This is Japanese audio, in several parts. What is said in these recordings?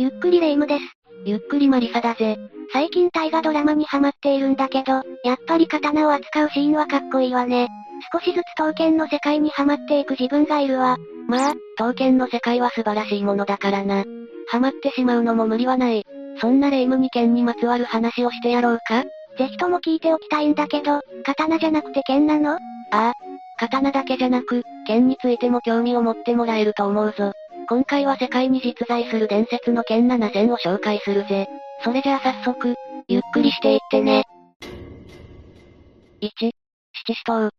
ゆっくりレ夢ムです。ゆっくりマリサだぜ。最近大河ドラマにハマっているんだけど、やっぱり刀を扱うシーンはかっこいいわね。少しずつ刀剣の世界にハマっていく自分がいるわ。まあ、刀剣の世界は素晴らしいものだからな。ハマってしまうのも無理はない。そんなレ夢ムに剣にまつわる話をしてやろうか？ぜひとも聞いておきたいんだけど、刀じゃなくて剣なの？ああ、刀だけじゃなく、剣についても興味を持ってもらえると思うぞ。今回は世界に実在する伝説の剣7選を紹介するぜ。それじゃあ早速、ゆっくりしていってね。1、七支刀。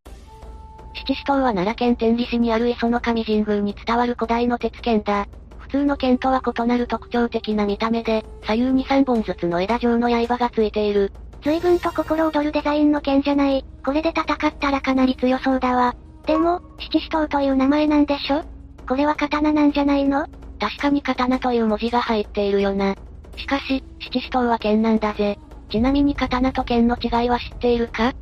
七支刀は奈良県天理市にある磯の神神宮に伝わる古代の鉄剣だ。普通の剣とは異なる特徴的な見た目で、左右に3本ずつの枝状の刃がついている。随分と心躍るデザインの剣じゃない。これで戦ったらかなり強そうだわ。でも、七支刀という名前なんでしょ？これは刀なんじゃないの？確かに刀という文字が入っているよな。しかし、七支刀は剣なんだぜ。ちなみに刀と剣の違いは知っているか？ん？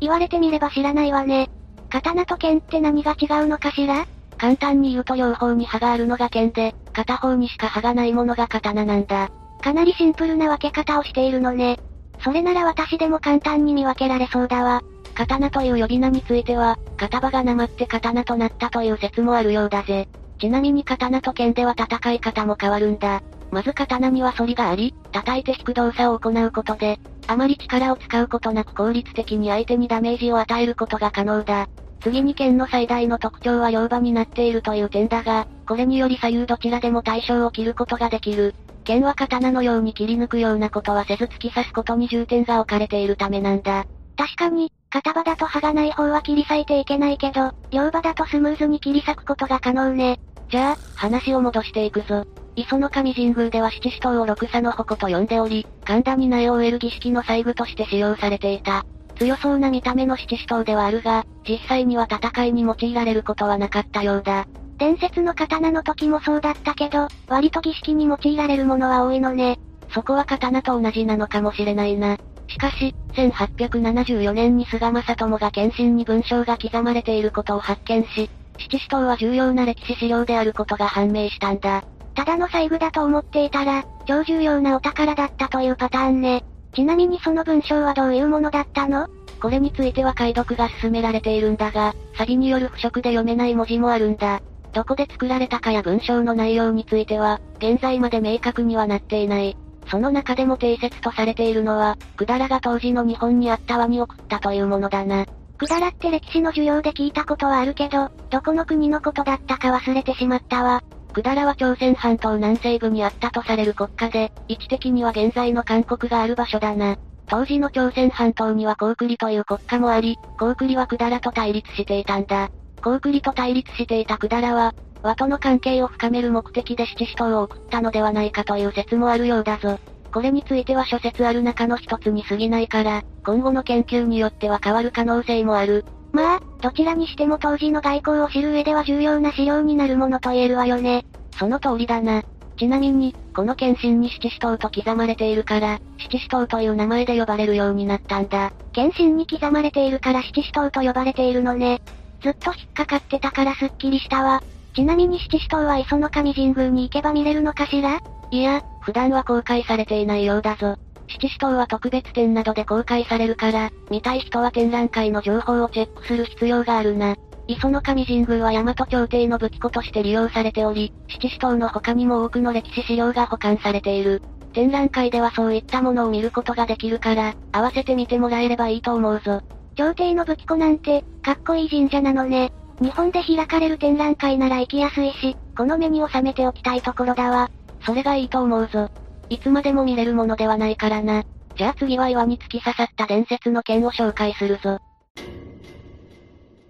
言われてみれば知らないわね。刀と剣って何が違うのかしら？簡単に言うと両方に刃があるのが剣で、片方にしか刃がないものが刀なんだ。かなりシンプルな分け方をしているのね。それなら私でも簡単に見分けられそうだわ。刀という呼び名については、片場がなまって刀となったという説もあるようだぜ。ちなみに刀と剣では戦い方も変わるんだ。まず刀には反りがあり、叩いて引く動作を行うことで、あまり力を使うことなく効率的に相手にダメージを与えることが可能だ。次に剣の最大の特徴は両刃になっているという点だが、これにより左右どちらでも対象を切ることができる。剣は刀のように切り抜くようなことはせず突き刺すことに重点が置かれているためなんだ。確かに、片刃だと刃がない方は切り裂いていけないけど、両刃だとスムーズに切り裂くことが可能ね。じゃあ、話を戻していくぞ。磯の神神宮では七支刀を六差の矛と呼んでおり、神田に苗を植える儀式の細具として使用されていた。強そうな見た目の七支刀ではあるが、実際には戦いに用いられることはなかったようだ。伝説の刀の時もそうだったけど、割と儀式に用いられるものは多いのね。そこは刀と同じなのかもしれないな。しかし、1874年に菅正智が検診に文章が刻まれていることを発見し、七支刀は重要な歴史資料であることが判明したんだ。ただの細具だと思っていたら、超重要なお宝だったというパターンね。ちなみにその文章はどういうものだったの？これについては解読が進められているんだが、サビによる腐食で読めない文字もあるんだ。どこで作られたかや文章の内容については、現在まで明確にはなっていない。その中でも定説とされているのは、百済が当時の日本にあった輪に送ったというものだな。百済って歴史の授業で聞いたことはあるけど、どこの国のことだったか忘れてしまったわ。百済は朝鮮半島南西部にあったとされる国家で、位置的には現在の韓国がある場所だな。当時の朝鮮半島には高栗という国家もあり、高栗は百済と対立していたんだ。高栗と対立していた百済は、和との関係を深める目的で七支刀を送ったのではないかという説もあるようだぞ。これについては諸説ある中の一つに過ぎないから、今後の研究によっては変わる可能性もある。まあ、どちらにしても当時の外交を知る上では重要な資料になるものと言えるわよね。その通りだな。ちなみに、この検診に七支刀と刻まれているから、七支刀という名前で呼ばれるようになったんだ。検診に刻まれているから七支刀と呼ばれているのね。ずっと引っかかってたからすっきりしたわ。ちなみに七支刀は磯の神神宮に行けば見れるのかしら？いや、普段は公開されていないようだぞ。七支刀は特別展などで公開されるから、見たい人は展覧会の情報をチェックする必要があるな。磯の神神宮は大和朝廷の武器庫として利用されており、七支刀の他にも多くの歴史資料が保管されている。展覧会ではそういったものを見ることができるから、合わせて見てもらえればいいと思うぞ。朝廷の武器庫なんて、かっこいい神社なのね。日本で開かれる展覧会なら行きやすいし、この目に収めておきたいところだわ。それがいいと思うぞ。いつまでも見れるものではないからな。じゃあ次は岩に突き刺さった伝説の剣を紹介するぞ。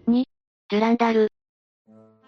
2、デュランダル。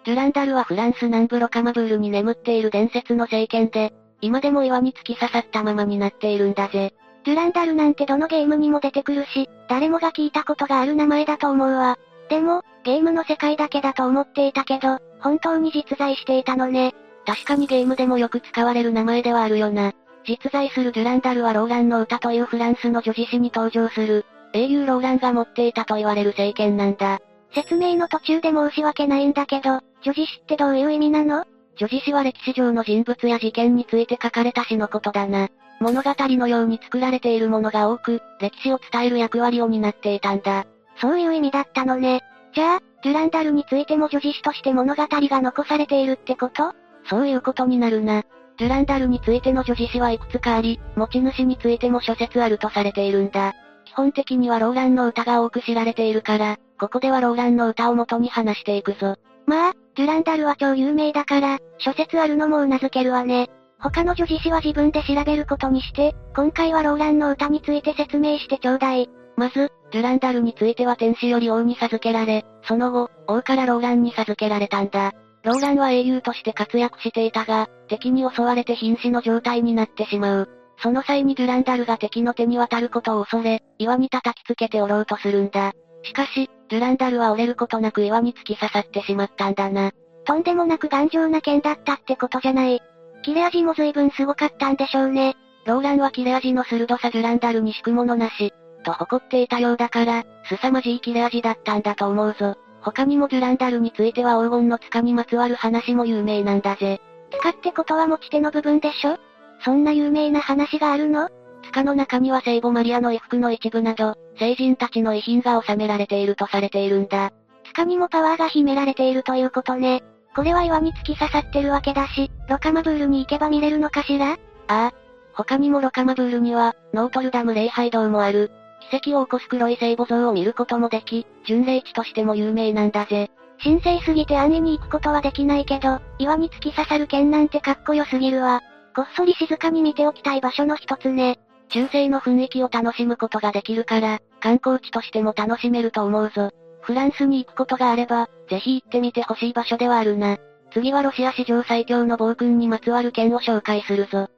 デュランダルはフランス南部ロカマブールに眠っている伝説の聖剣で、今でも岩に突き刺さったままになっているんだぜ。デュランダルなんてどのゲームにも出てくるし、誰もが聞いたことがある名前だと思うわ。でも、ゲームの世界だけだと思っていたけど、本当に実在していたのね。確かにゲームでもよく使われる名前ではあるよな。実在するデュランダルはローランの歌というフランスの女子誌に登場する、英雄ローランが持っていたと言われる聖剣なんだ。説明の途中で申し訳ないんだけど、女子誌ってどういう意味なの？女子誌は歴史上の人物や事件について書かれた詩のことだな。物語のように作られているものが多く、歴史を伝える役割を担っていたんだ。そういう意味だったのね。じゃあ、デュランダルについても女子誌として物語が残されているってこと？そういうことになるな。デュランダルについての女子誌はいくつかあり、持ち主についても諸説あるとされているんだ。基本的にはローランの歌が多く知られているから、ここではローランの歌を元に話していくぞ。まあ、デュランダルは超有名だから、諸説あるのも頷けるわね。他の女子誌は自分で調べることにして、今回はローランの歌について説明してちょうだい。まず、デュランダルについては天使より王に授けられ、その後、王からローランに授けられたんだ。ローランは英雄として活躍していたが、敵に襲われて瀕死の状態になってしまう。その際にデュランダルが敵の手に渡ることを恐れ、岩に叩きつけて折ろうとするんだ。しかし、デュランダルは折れることなく岩に突き刺さってしまったんだな。とんでもなく頑丈な剣だったってことじゃない。切れ味も随分すごかったんでしょうね。ローランは切れ味の鋭さデュランダルに敷くものなし、と誇っていたようだから、凄まじい切れ味だったんだと思うぞ。他にもデュランダルについては黄金の塚にまつわる話も有名なんだぜ。塚ってことは持ち手の部分でしょ？そんな有名な話があるの？塚の中には聖母マリアの衣服の一部など、聖人たちの遺品が収められているとされているんだ。塚にもパワーが秘められているということね。これは岩に突き刺さってるわけだし、ロカマブールに行けば見れるのかしら？ああ。他にもロカマブールには、ノートルダム礼拝堂もある。奇跡を起こす黒い聖母像を見ることもでき、巡礼地としても有名なんだぜ。神聖すぎて安易に行くことはできないけど、岩に突き刺さる剣なんてかっこよすぎるわ。こっそり静かに見ておきたい場所の一つね。中世の雰囲気を楽しむことができるから、観光地としても楽しめると思うぞ。フランスに行くことがあれば、ぜひ行ってみてほしい場所ではあるな。次はロシア史上最強の暴君にまつわる剣を紹介するぞ。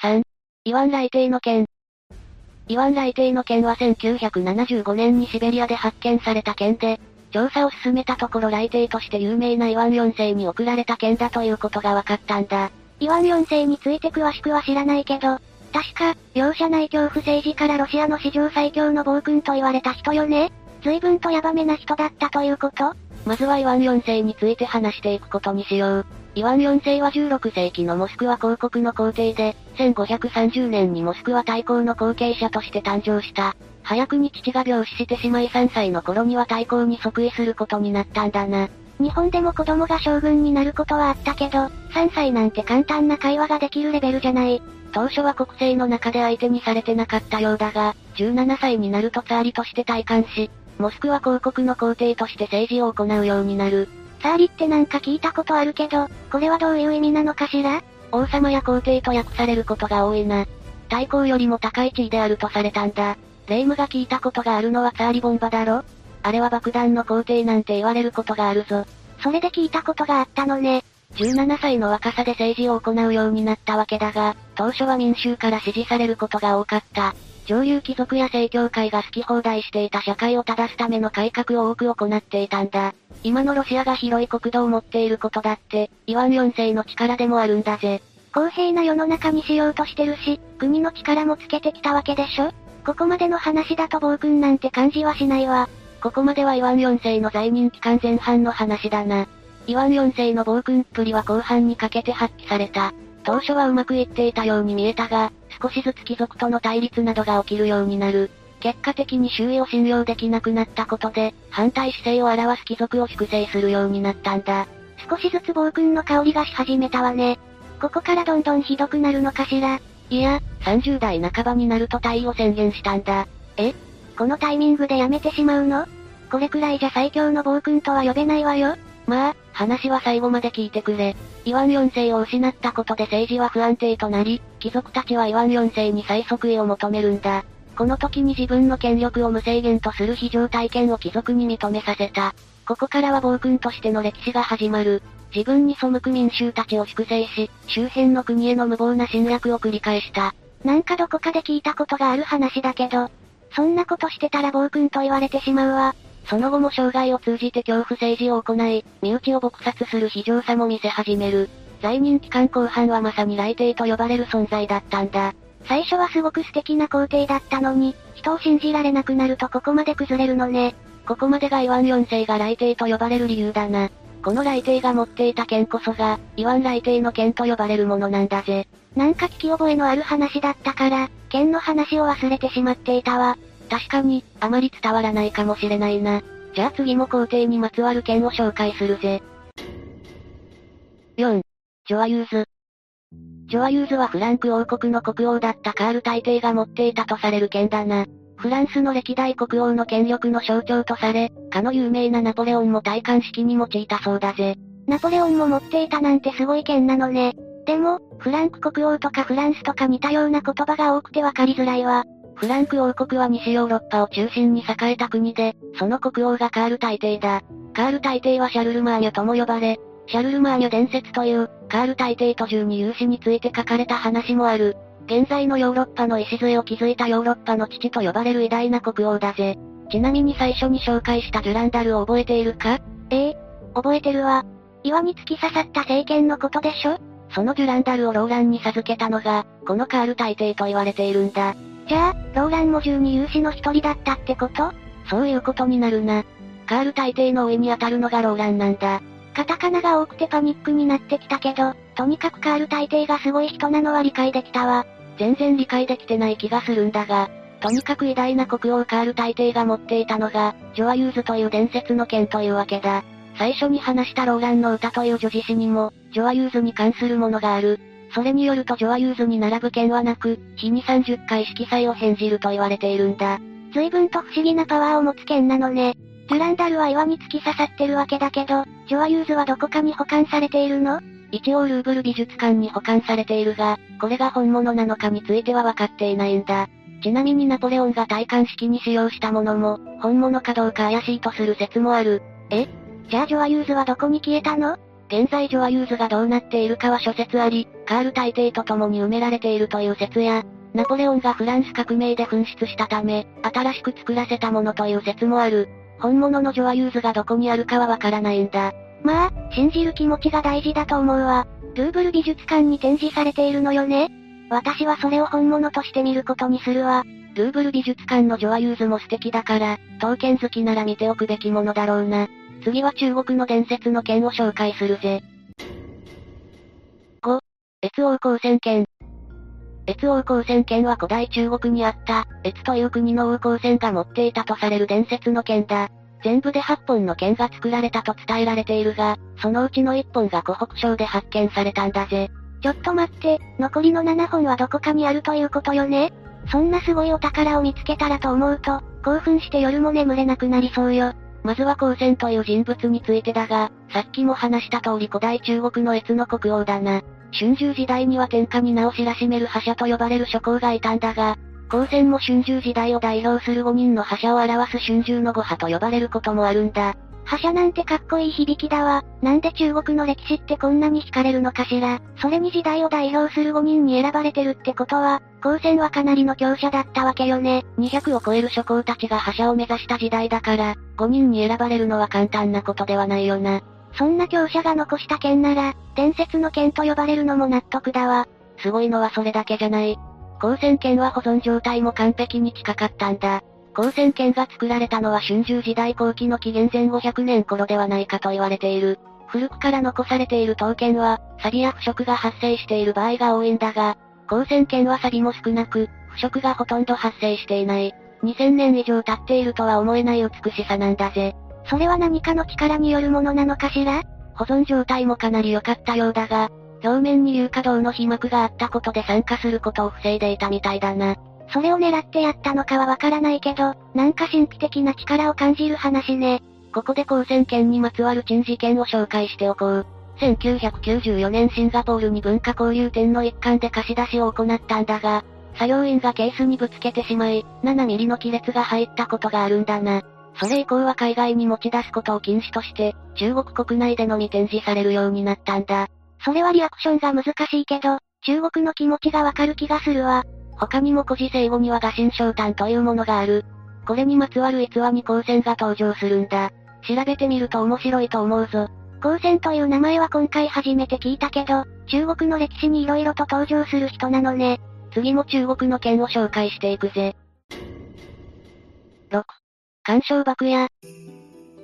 3. イワン雷帝の剣。イワン雷帝の剣は1975年にシベリアで発見された剣で、調査を進めたところ雷帝として有名なイワン4世に贈られた剣だということが分かったんだ。イワン4世について詳しくは知らないけど、確か、容赦ない恐怖政治からロシアの史上最強の暴君と言われた人よね随分とヤバめな人だったということまずはイワン4世について話していくことにしよう。イワン4世は16世紀のモスクワ公国の皇帝で、1530年にモスクワ大公の後継者として誕生した。早くに父が病死してしまい3歳の頃には大公に即位することになったんだな。日本でも子供が将軍になることはあったけど、3歳なんて簡単な会話ができるレベルじゃない。当初は国政の中で相手にされてなかったようだが、17歳になるとツァーリとして体感し、モスクワ公国の皇帝として政治を行うようになる。ツァーリってなんか聞いたことあるけど、これはどういう意味なのかしら？王様や皇帝と訳されることが多いな。大公よりも高い地位であるとされたんだ。霊夢が聞いたことがあるのはツァーリボンバだろ？あれは爆弾の皇帝なんて言われることがあるぞ。それで聞いたことがあったのね。17歳の若さで政治を行うようになったわけだが、当初は民衆から支持されることが多かった。上流貴族や正教会が好き放題していた社会を正すための改革を多く行っていたんだ。今のロシアが広い国土を持っていることだって、イワン4世の力でもあるんだぜ。公平な世の中にしようとしてるし、国の力もつけてきたわけでしょ？ここまでの話だと暴君なんて感じはしないわ。ここまではイワン4世の在任期間前半の話だな。イワン4世の暴君っぷりは後半にかけて発揮された。当初はうまくいっていたように見えたが、少しずつ貴族との対立などが起きるようになる。結果的に周囲を信用できなくなったことで、反対姿勢を表す貴族を粛清するようになったんだ。少しずつ暴君の香りがし始めたわね。ここからどんどんひどくなるのかしら。いや、30代半ばになると退位を宣言したんだ。え？このタイミングでやめてしまうの？これくらいじゃ最強の暴君とは呼べないわよ。まあ、話は最後まで聞いてくれ。イワン4世を失ったことで政治は不安定となり、貴族たちはイワン4世に最即位を求めるんだ。この時に自分の権力を無制限とする非常体験を貴族に認めさせた。ここからは暴君としての歴史が始まる。自分に背く民衆たちを粛清し、周辺の国への無謀な侵略を繰り返した。なんかどこかで聞いたことがある話だけど、そんなことしてたら暴君と言われてしまうわ。その後も生涯を通じて恐怖政治を行い、身内を撲殺する非常さも見せ始める。在任期間後半はまさに来帝と呼ばれる存在だったんだ。最初はすごく素敵な皇帝だったのに、人を信じられなくなるとここまで崩れるのね。ここまでがイワン4世が来帝と呼ばれる理由だな。この来帝が持っていた剣こそが、イワン来帝の剣と呼ばれるものなんだぜ。なんか聞き覚えのある話だったから、剣の話を忘れてしまっていたわ。確かに、あまり伝わらないかもしれないな。じゃあ次も皇帝にまつわる剣を紹介するぜ。4. ジョアユーズ。ジョアユーズはフランク王国の国王だったカール大帝が持っていたとされる剣だな。フランスの歴代国王の権力の象徴とされ、かの有名なナポレオンも戴冠式に用いたそうだぜ。ナポレオンも持っていたなんてすごい剣なのね。でも、フランク国王とかフランスとか似たような言葉が多くてわかりづらいわ。フランク王国は西ヨーロッパを中心に栄えた国で、その国王がカール大帝だ。カール大帝はシャルルマーニュとも呼ばれ、シャルルマーニュ伝説という、カール大帝と12勇士について書かれた話もある。現在のヨーロッパの礎を築いたヨーロッパの父と呼ばれる偉大な国王だぜ。ちなみに最初に紹介したジュランダルを覚えているか？ええ覚えてるわ。岩に突き刺さった政権のことでしょ？そのジュランダルをローランに授けたのが、このカール大帝と言われているんだ。じゃあ、ローランも12勇士の一人だったってこと？そういうことになるな。カール大帝の上に当たるのがローランなんだ。カタカナが多くてパニックになってきたけど、とにかくカール大帝がすごい人なのは理解できたわ。全然理解できてない気がするんだが、とにかく偉大な国王カール大帝が持っていたのが、ジョアユーズという伝説の剣というわけだ。最初に話したローランの歌という叙事詩にも、ジョアユーズに関するものがある。それによるとジョアユーズに並ぶ剣はなく、日に30回色彩を変じると言われているんだ。随分と不思議なパワーを持つ剣なのね。デュランダルは岩に突き刺さってるわけだけど、ジョアユーズはどこかに保管されているの？一応ルーブル美術館に保管されているが、これが本物なのかについては分かっていないんだ。ちなみにナポレオンが戴冠式に使用したものも、本物かどうか怪しいとする説もある。え？じゃあジョアユーズはどこに消えたの？現在ジョアユーズがどうなっているかは諸説あり、カール大帝と共に埋められているという説や、ナポレオンがフランス革命で紛失したため、新しく作らせたものという説もある。本物のジョアユーズがどこにあるかはわからないんだ。まあ、信じる気持ちが大事だと思うわ。ルーブル美術館に展示されているのよね私はそれを本物として見ることにするわ。ルーブル美術館のジョアユーズも素敵だから、刀剣好きなら見ておくべきものだろうな。次は中国の伝説の剣を紹介するぜ。5、越王光線剣。越王光線剣は古代中国にあった、越という国の王光線が持っていたとされる伝説の剣だ。全部で8本の剣が作られたと伝えられているが、そのうちの1本が湖北省で発見されたんだぜ。ちょっと待って、残りの7本はどこかにあるということよね？そんなすごいお宝を見つけたらと思うと、興奮して夜も眠れなくなりそうよ。まずは光線という人物についてだが、さっきも話した通り古代中国の越の国王だな。春秋時代には天下に名を知らしめる覇者と呼ばれる諸侯がいたんだが、光線も春秋時代を代表する5人の覇者を表す春秋の5派と呼ばれることもあるんだ。覇者なんてかっこいい響きだわ。なんで中国の歴史ってこんなに惹かれるのかしら。それに時代を代表する5人に選ばれてるってことは、光線はかなりの強者だったわけよね。200を超える諸侯たちが覇者を目指した時代だから、5人に選ばれるのは簡単なことではないよな。そんな強者が残した剣なら、伝説の剣と呼ばれるのも納得だわ。すごいのはそれだけじゃない。光線剣は保存状態も完璧に近かったんだ。光線剣が作られたのは春秋時代後期の紀元前500年頃ではないかと言われている。古くから残されている刀剣は、錆や腐食が発生している場合が多いんだが、光線剣は錆も少なく、腐食がほとんど発生していない。2000年以上経っているとは思えない美しさなんだぜ。それは何かの力によるものなのかしら？保存状態もかなり良かったようだが、表面に硫化銅の皮膜があったことで酸化することを防いでいたみたいだな。それを狙ってやったのかはわからないけど、なんか神秘的な力を感じる話ね。ここで光線圏にまつわる珍事件を紹介しておこう。1994年シンガポールに文化交流展の一環で貸し出しを行ったんだが、作業員がケースにぶつけてしまい、7ミリの亀裂が入ったことがあるんだな。それ以降は海外に持ち出すことを禁止として、中国国内でのみ展示されるようになったんだ。それはリアクションが難しいけど、中国の気持ちがわかる気がするわ。他にも古事成語には画心昇胆というものがある。これにまつわる逸話に光線が登場するんだ。調べてみると面白いと思うぞ。光線という名前は今回初めて聞いたけど、中国の歴史に色々と登場する人なのね。次も中国の剣を紹介していくぜ。6. 干渉爆屋。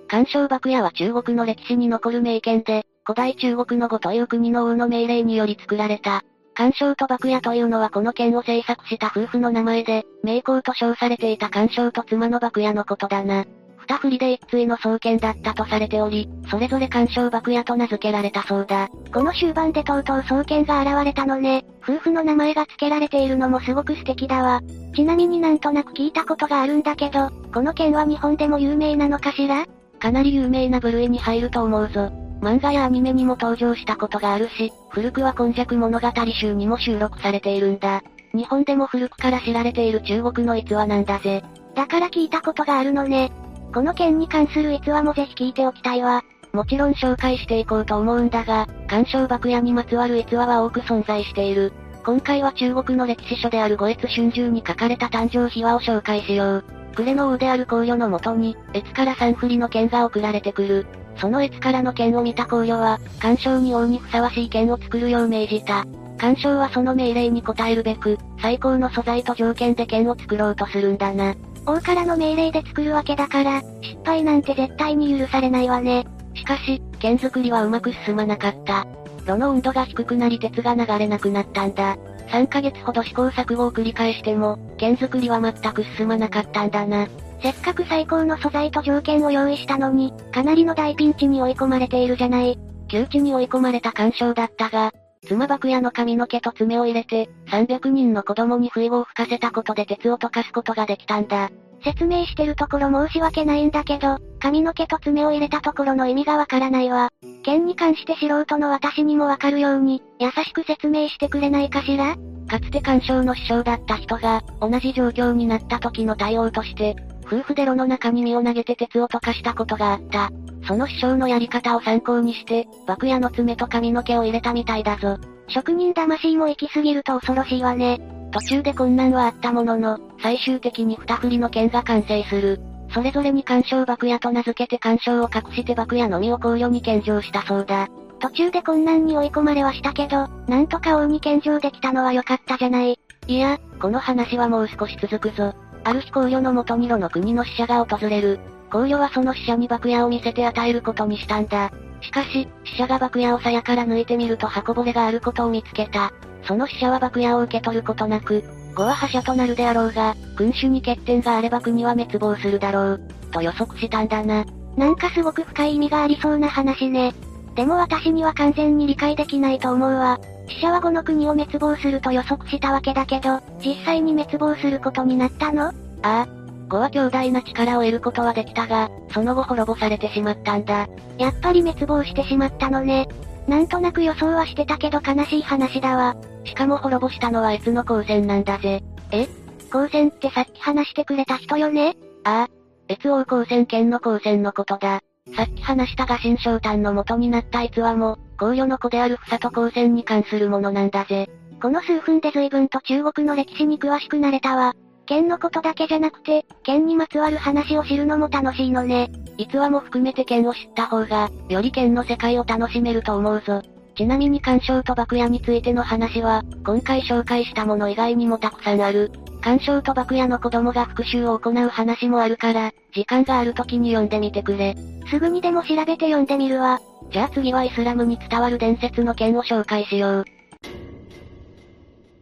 干渉爆屋は中国の歴史に残る名剣で、古代中国の呉という国の王の命令により作られた。干渉と爆屋というのはこの剣を製作した夫婦の名前で、名工と称されていた干渉と妻の爆屋のことだな。二振りで一対の創建だったとされており、それぞれ干渉爆屋と名付けられたそうだ。この終盤でとうとう創建が現れたのね。夫婦の名前が付けられているのもすごく素敵だわ。ちなみになんとなく聞いたことがあるんだけど、この剣は日本でも有名なのかしら？かなり有名な部類に入ると思うぞ。漫画やアニメにも登場したことがあるし、古くは今昔物語集にも収録されているんだ。日本でも古くから知られている中国の逸話なんだぜ。だから聞いたことがあるのね。この件に関する逸話もぜひ聞いておきたいわ。もちろん紹介していこうと思うんだが、干渉爆屋にまつわる逸話は多く存在している。今回は中国の歴史書である五越春秋に書かれた誕生秘話を紹介しよう。クレの王である皇女のもとに、越から三振りの剣が送られてくる。その越からの剣を見た皇女は、干渉に王にふさわしい剣を作るよう命じた。干渉はその命令に応えるべく、最高の素材と条件で剣を作ろうとするんだな。王からの命令で作るわけだから、失敗なんて絶対に許されないわね。しかし、剣作りはうまく進まなかった。炉の温度が低くなり鉄が流れなくなったんだ。3ヶ月ほど試行錯誤を繰り返しても、剣作りは全く進まなかったんだな。せっかく最高の素材と条件を用意したのに、かなりの大ピンチに追い込まれているじゃない。窮地に追い込まれた干渉だったが、妻爆屋の髪の毛と爪を入れて、300人の子供に不意を吹かせたことで鉄を溶かすことができたんだ。説明してるところ申し訳ないんだけど、髪の毛と爪を入れたところの意味がわからないわ。剣に関して素人の私にもわかるように、優しく説明してくれないかしら？かつて干渉の師匠だった人が、同じ状況になった時の対応として、夫婦で炉の中に身を投げて鉄を溶かしたことがあった。その師匠のやり方を参考にして、爆屋の爪と髪の毛を入れたみたいだぞ。職人魂も行き過ぎると恐ろしいわね。途中で困難はあったものの、最終的に二振りの剣が完成する。それぞれに干渉爆屋と名付けて干渉を隠して爆屋のみを考慮に献上したそうだ。途中で困難に追い込まれはしたけど、なんとか王に献上できたのは良かったじゃない。いや、この話はもう少し続くぞ。ある日考慮の元に炉の国の使者が訪れる。考慮はその使者に爆屋を見せて与えることにしたんだ。しかし、死者が爆屋を鞘から抜いてみると箱ぼれがあることを見つけた。その死者は爆屋を受け取ることなく、語は覇者となるであろうが、君主に欠点があれば国は滅亡するだろう、と予測したんだな。なんかすごく深い意味がありそうな話ね。でも私には完全に理解できないと思うわ。死者は語の国を滅亡すると予測したわけだけど、実際に滅亡することになったの？ああ。語は強大な力を得ることはできたが、その後滅ぼされてしまったんだ。やっぱり滅亡してしまったのね。なんとなく予想はしてたけど悲しい話だわ。しかも滅ぼしたのは越の光線なんだぜ。え？光線ってさっき話してくれた人よね？ああ。越王光線剣の光線のことだ。さっき話したが新昇丹の元になった逸話も、皇女の子である房と光線に関するものなんだぜ。この数分で随分と中国の歴史に詳しくなれたわ。剣のことだけじゃなくて、剣にまつわる話を知るのも楽しいのね。逸話も含めて剣を知った方が、より剣の世界を楽しめると思うぞ。ちなみに干渉と爆屋についての話は、今回紹介したもの以外にもたくさんある。干渉と爆屋の子供が復讐を行う話もあるから、時間がある時に読んでみてくれ。すぐにでも調べて読んでみるわ。じゃあ次はイスラムに伝わる伝説の剣を紹介しよう。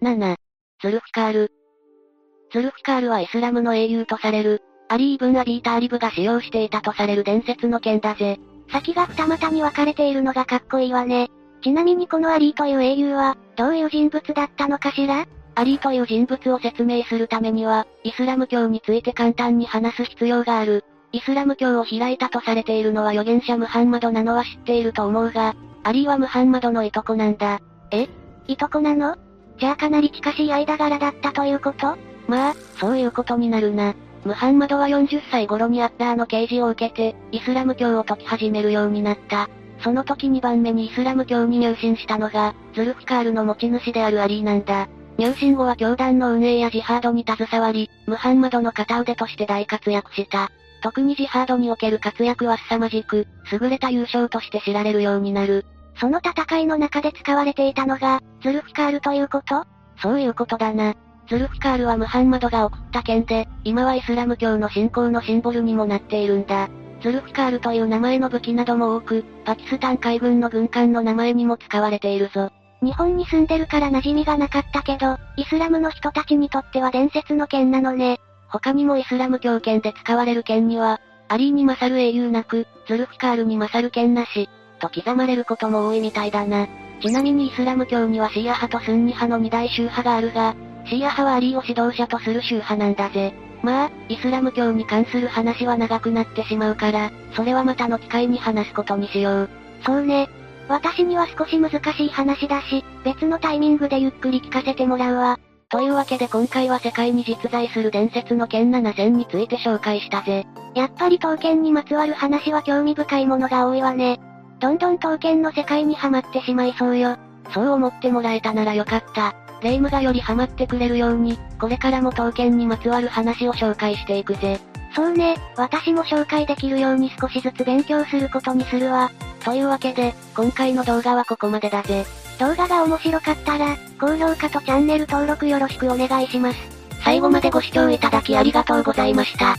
7. ズルフィカール。ズルフィカールはイスラムの英雄とされる、アリー・イブン・アビー・ターリブが使用していたとされる伝説の剣だぜ。先が二股に分かれているのがかっこいいわね。ちなみにこのアリーという英雄は、どういう人物だったのかしら？アリーという人物を説明するためには、イスラム教について簡単に話す必要がある。イスラム教を開いたとされているのは預言者ムハンマドなのは知っていると思うが、アリーはムハンマドのいとこなんだ。え？いとこなの？じゃあかなり近しい間柄だったということ？まあ、そういうことになるな。ムハンマドは40歳頃にアッラーの啓示を受けて、イスラム教を説き始めるようになった。その時2番目にイスラム教に入信したのが、ズルフカールの持ち主であるアリーなんだ。入信後は教団の運営やジハードに携わり、ムハンマドの片腕として大活躍した。特にジハードにおける活躍は凄まじく、優れた優勝として知られるようになる。その戦いの中で使われていたのが、ズルフカールということ？そういうことだな。ズルフカールはムハンマドが送った剣で、今はイスラム教の信仰のシンボルにもなっているんだ。ズルフカールという名前の武器なども多く、パキスタン海軍の軍艦の名前にも使われているぞ。日本に住んでるから馴染みがなかったけど、イスラムの人たちにとっては伝説の剣なのね。他にもイスラム教剣で使われる剣には、アリーに勝る英雄なく、ズルフカールに勝る剣なし、と刻まれることも多いみたいだな。ちなみにイスラム教にはシーア派とスンニ派の二大宗派があるが、シーア派はアリーを指導者とする宗派なんだぜ。まあ、イスラム教に関する話は長くなってしまうから、それはまたの機会に話すことにしよう。そうね。私には少し難しい話だし、別のタイミングでゆっくり聞かせてもらうわ。というわけで今回は世界に実在する伝説の剣7000について紹介したぜ。やっぱり刀剣にまつわる話は興味深いものが多いわね。どんどん刀剣の世界にはまってしまいそうよ。そう思ってもらえたならよかった。レイムがよりハマってくれるように、これからも刀剣にまつわる話を紹介していくぜ。そうね、私も紹介できるように少しずつ勉強することにするわ。というわけで、今回の動画はここまでだぜ。動画が面白かったら、高評価とチャンネル登録よろしくお願いします。最後までご視聴いただきありがとうございました。